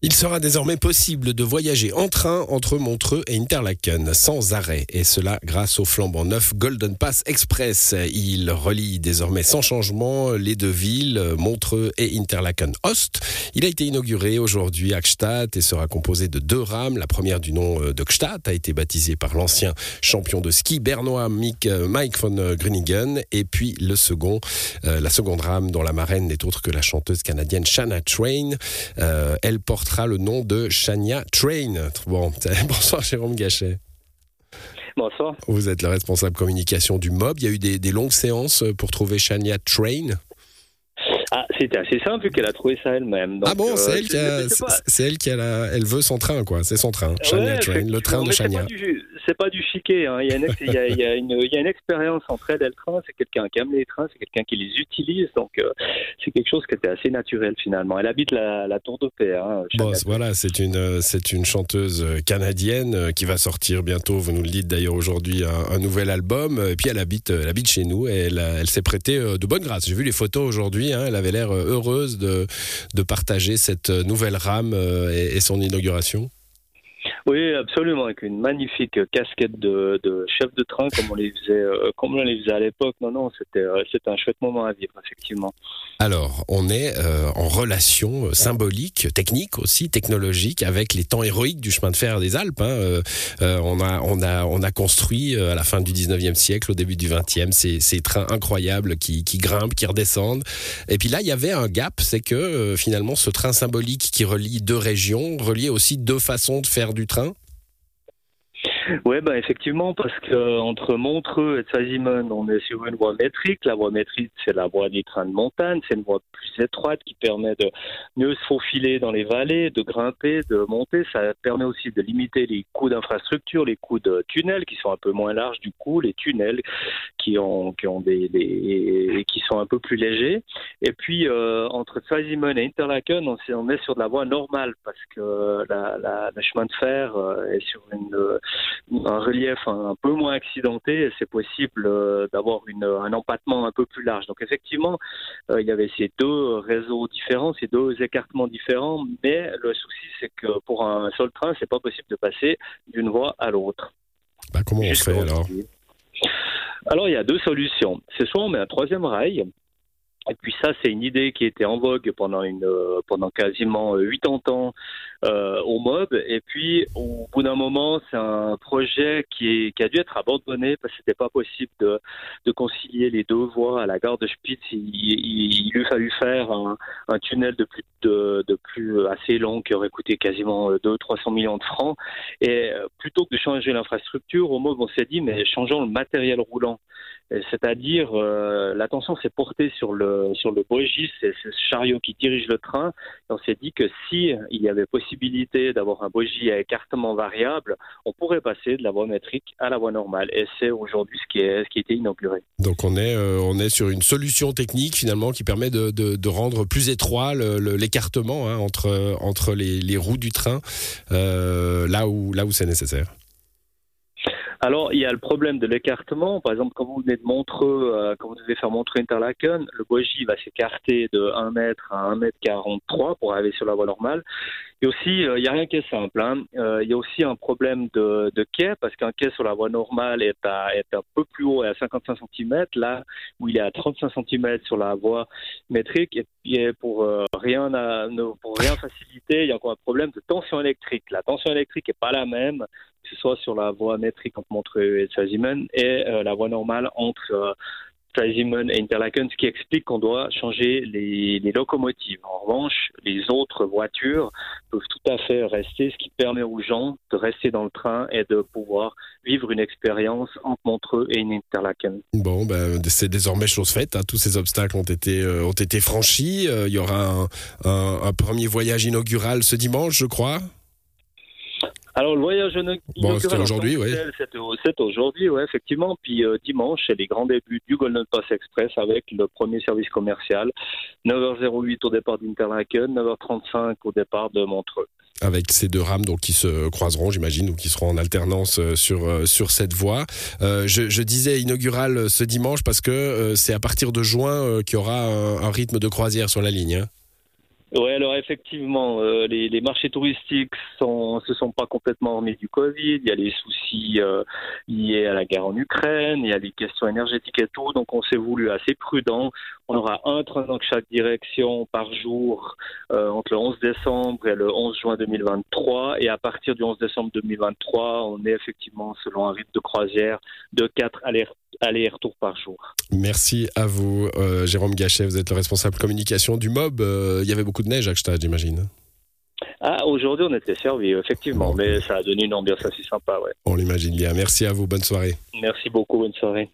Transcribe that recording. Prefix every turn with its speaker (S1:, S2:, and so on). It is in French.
S1: Il sera désormais possible de voyager en train entre Montreux et Interlaken sans arrêt, et cela grâce au flambant neuf Golden Pass Express. Il relie désormais sans changement les deux villes, Montreux et Interlaken Ost. Il a été inauguré aujourd'hui à Gstaad et sera composé de deux rames. La première du nom de Gstaad a été baptisée par l'ancien champion de ski bernois Mike von Gruningen, et puis le second, euh, la seconde rame dont la marraine n'est autre que la chanteuse canadienne Shanna Train. Euh, le nom de Shania Train. Bon, bonsoir Jérôme Gachet.
S2: Bonsoir.
S1: Vous êtes le responsable communication du MOB. Il y a eu des, longues séances pour trouver Shania Train.
S2: Ah, c'était assez simple vu qu'elle a trouvé ça elle-même.
S1: Ah bon, c'est elle, qui c'est elle qui a, elle veut son train quoi, c'est son train, Shania Train, le train de Shania
S2: c'est pas du chiquet. Il, y a une, expérience entre elle et le train. C'est quelqu'un qui aime les trains, c'est quelqu'un qui les utilise. Donc, euh, c'est quelque chose qui était assez naturel finalement. Elle habite la, Tour de Paix. Hein,
S1: bon, voilà, c'est une, c'est une chanteuse canadienne euh, qui va sortir bientôt, vous nous le dites d'ailleurs aujourd'hui, un, nouvel album. Et puis, elle habite, elle habite chez nous et elle, elle s'est prêtée euh, de bonne grâce. J'ai vu les photos aujourd'hui. Hein. elle avait l'air heureuse de, de partager cette nouvelle rame et son inauguration.
S2: Oui, absolument, avec une magnifique casquette de, chef de train comme on les faisait, euh, comme on les faisait à l'époque. Non, non, c'était euh, c'était un chouette moment à vivre, effectivement.
S1: Alors, on est euh, en relation symbolique, technique aussi, technologique, avec les temps héroïques du chemin de fer des Alpes. Hein. on a on a on a construit à la fin du 19e siècle, au début du 20e, ces, ces trains incroyables qui, qui grimpent, qui redescendent. Et puis là, il y avait un gap, c'est que finalement, ce train symbolique qui relie deux régions reliait aussi deux façons de faire du train train
S2: oui, ben effectivement, parce que entre Montreux et Tsazimon, on est sur une voie métrique. La voie métrique, c'est la voie des trains de montagne. C'est une voie plus étroite qui permet de mieux se faufiler dans les vallées, de grimper, de monter. Ça permet aussi de limiter les coûts d'infrastructure, les coûts de tunnels qui sont un peu moins larges du coup, les tunnels qui ont qui ont des, des qui sont un peu plus légers. Et puis euh, entre Tsazimon et Interlaken, on, est sur de la voie normale parce que la, la, le chemin de fer euh, est sur une un relief un, peu moins accidenté, c'est possible euh, d'avoir un empattement un peu plus large. Donc effectivement, euh, il y avait ces deux réseaux différents, ces deux écartements différents, mais le souci c'est que pour un seul train, c'est pas possible de passer d'une voie à l'autre.
S1: Bah, comment on fait alors?
S2: alors, il y a deux solutions. C'est soit on met un troisième rail, et puis ça, c'est une idée qui était en vogue pendant une euh, pendant quasiment 80 euh, ans euh, au MOB. Et puis, au bout d'un moment, c'est un projet qui, qui a dû être abandonné parce que c'était pas possible de, de concilier les deux voies à la gare de Spitz. Il, il, lui fallu faire un, un, tunnel de plus de, plus assez long qui aurait coûté quasiment 200-300 millions de francs. Et plutôt que de changer l'infrastructure, au MOB, on s'est dit mais changeons le matériel roulant. C'est-à-dire, l'attention s'est portée sur le euh, sur le c'est ce chariot qui dirige le train. on s'est dit que si il y avait possibilité d'avoir un bogie à écartement variable, on pourrait passer de la voie métrique à la voie normale. Et c'est aujourd'hui ce qui est ce qui a été inauguré.
S1: Donc on est euh, on est sur une solution technique finalement qui permet de, de, rendre plus étroit l'écartement hein, entre entre les, les, roues du train euh, là où là où c'est nécessaire.
S2: Alors, il y a le problème de l'écartement. Par exemple, quand vous venez de Montreux, euh, quand vous devez faire Montreux-Interlaken, le bogie va s'écarter de 1 mètre à 1 mètre 43 pour arriver sur la voie normale. Et aussi, euh, il n'y a rien qui est simple. Hein. Euh, il y a aussi un problème de, de quai, parce qu'un quai sur la voie normale est, à, est un peu plus haut, à 55 cm, là où il est à 35 cm sur la voie métrique. Et, puis, pour, rien pour rien faciliter, il y a encore un problème de tension électrique. La tension électrique n'est pas la même que ce soit sur la voie métrique entre Montreux et Swaziman et euh, la voie normale entre euh, et Interlaken, ce qui explique qu'on doit changer les, locomotives. En revanche, les autres voitures peuvent tout à fait rester, ce qui permet aux gens de rester dans le train et de pouvoir vivre une expérience entre Montreux et Interlaken.
S1: Bon, ben, c'est désormais chose faite. Hein. Tous ces obstacles ont été, euh, ont été franchis. il y aura un premier voyage inaugural ce dimanche, je crois.
S2: Alors le voyage
S1: Bon, c'était aujourd'hui, oui.
S2: C'est aujourd'hui, oui, effectivement. Puis euh, dimanche, c'est les grands débuts du Golden Pass Express avec le premier service commercial. 9h08 au départ d'Interlaken, 9h35 au départ de Montreux
S1: avec ces deux rames donc qui se croiseront, j'imagine, ou qui seront en alternance euh, sur euh, sur cette voie. Euh, je, je, disais inaugural ce dimanche parce que c'est à partir de juin qu'il y aura un, un, rythme de croisière sur la ligne. Hein.
S2: Oui, alors effectivement, euh, les, marchés touristiques sont, se sont pas complètement remis du Covid. Il y a les soucis euh, liés à la guerre en Ukraine, il y a les questions énergétiques et tout. Donc on s'est voulu assez prudent. On aura un train dans chaque direction par jour euh, entre le 11 décembre et le 11 juin 2023. Et à partir du 11 décembre 2023, on est effectivement selon un rythme de croisière de 4 allers aller-retour par jour.
S1: Merci à vous, Jérôme Gachet. Vous êtes le responsable communication du MOB. Il y avait beaucoup de neige à Gstad, j'imagine.
S2: Ah, aujourd'hui, on était servi, effectivement, mais ça a donné une ambiance assez sympa, ouais.
S1: On l'imagine bien. Merci à vous. Bonne soirée.
S2: Merci beaucoup. Bonne soirée.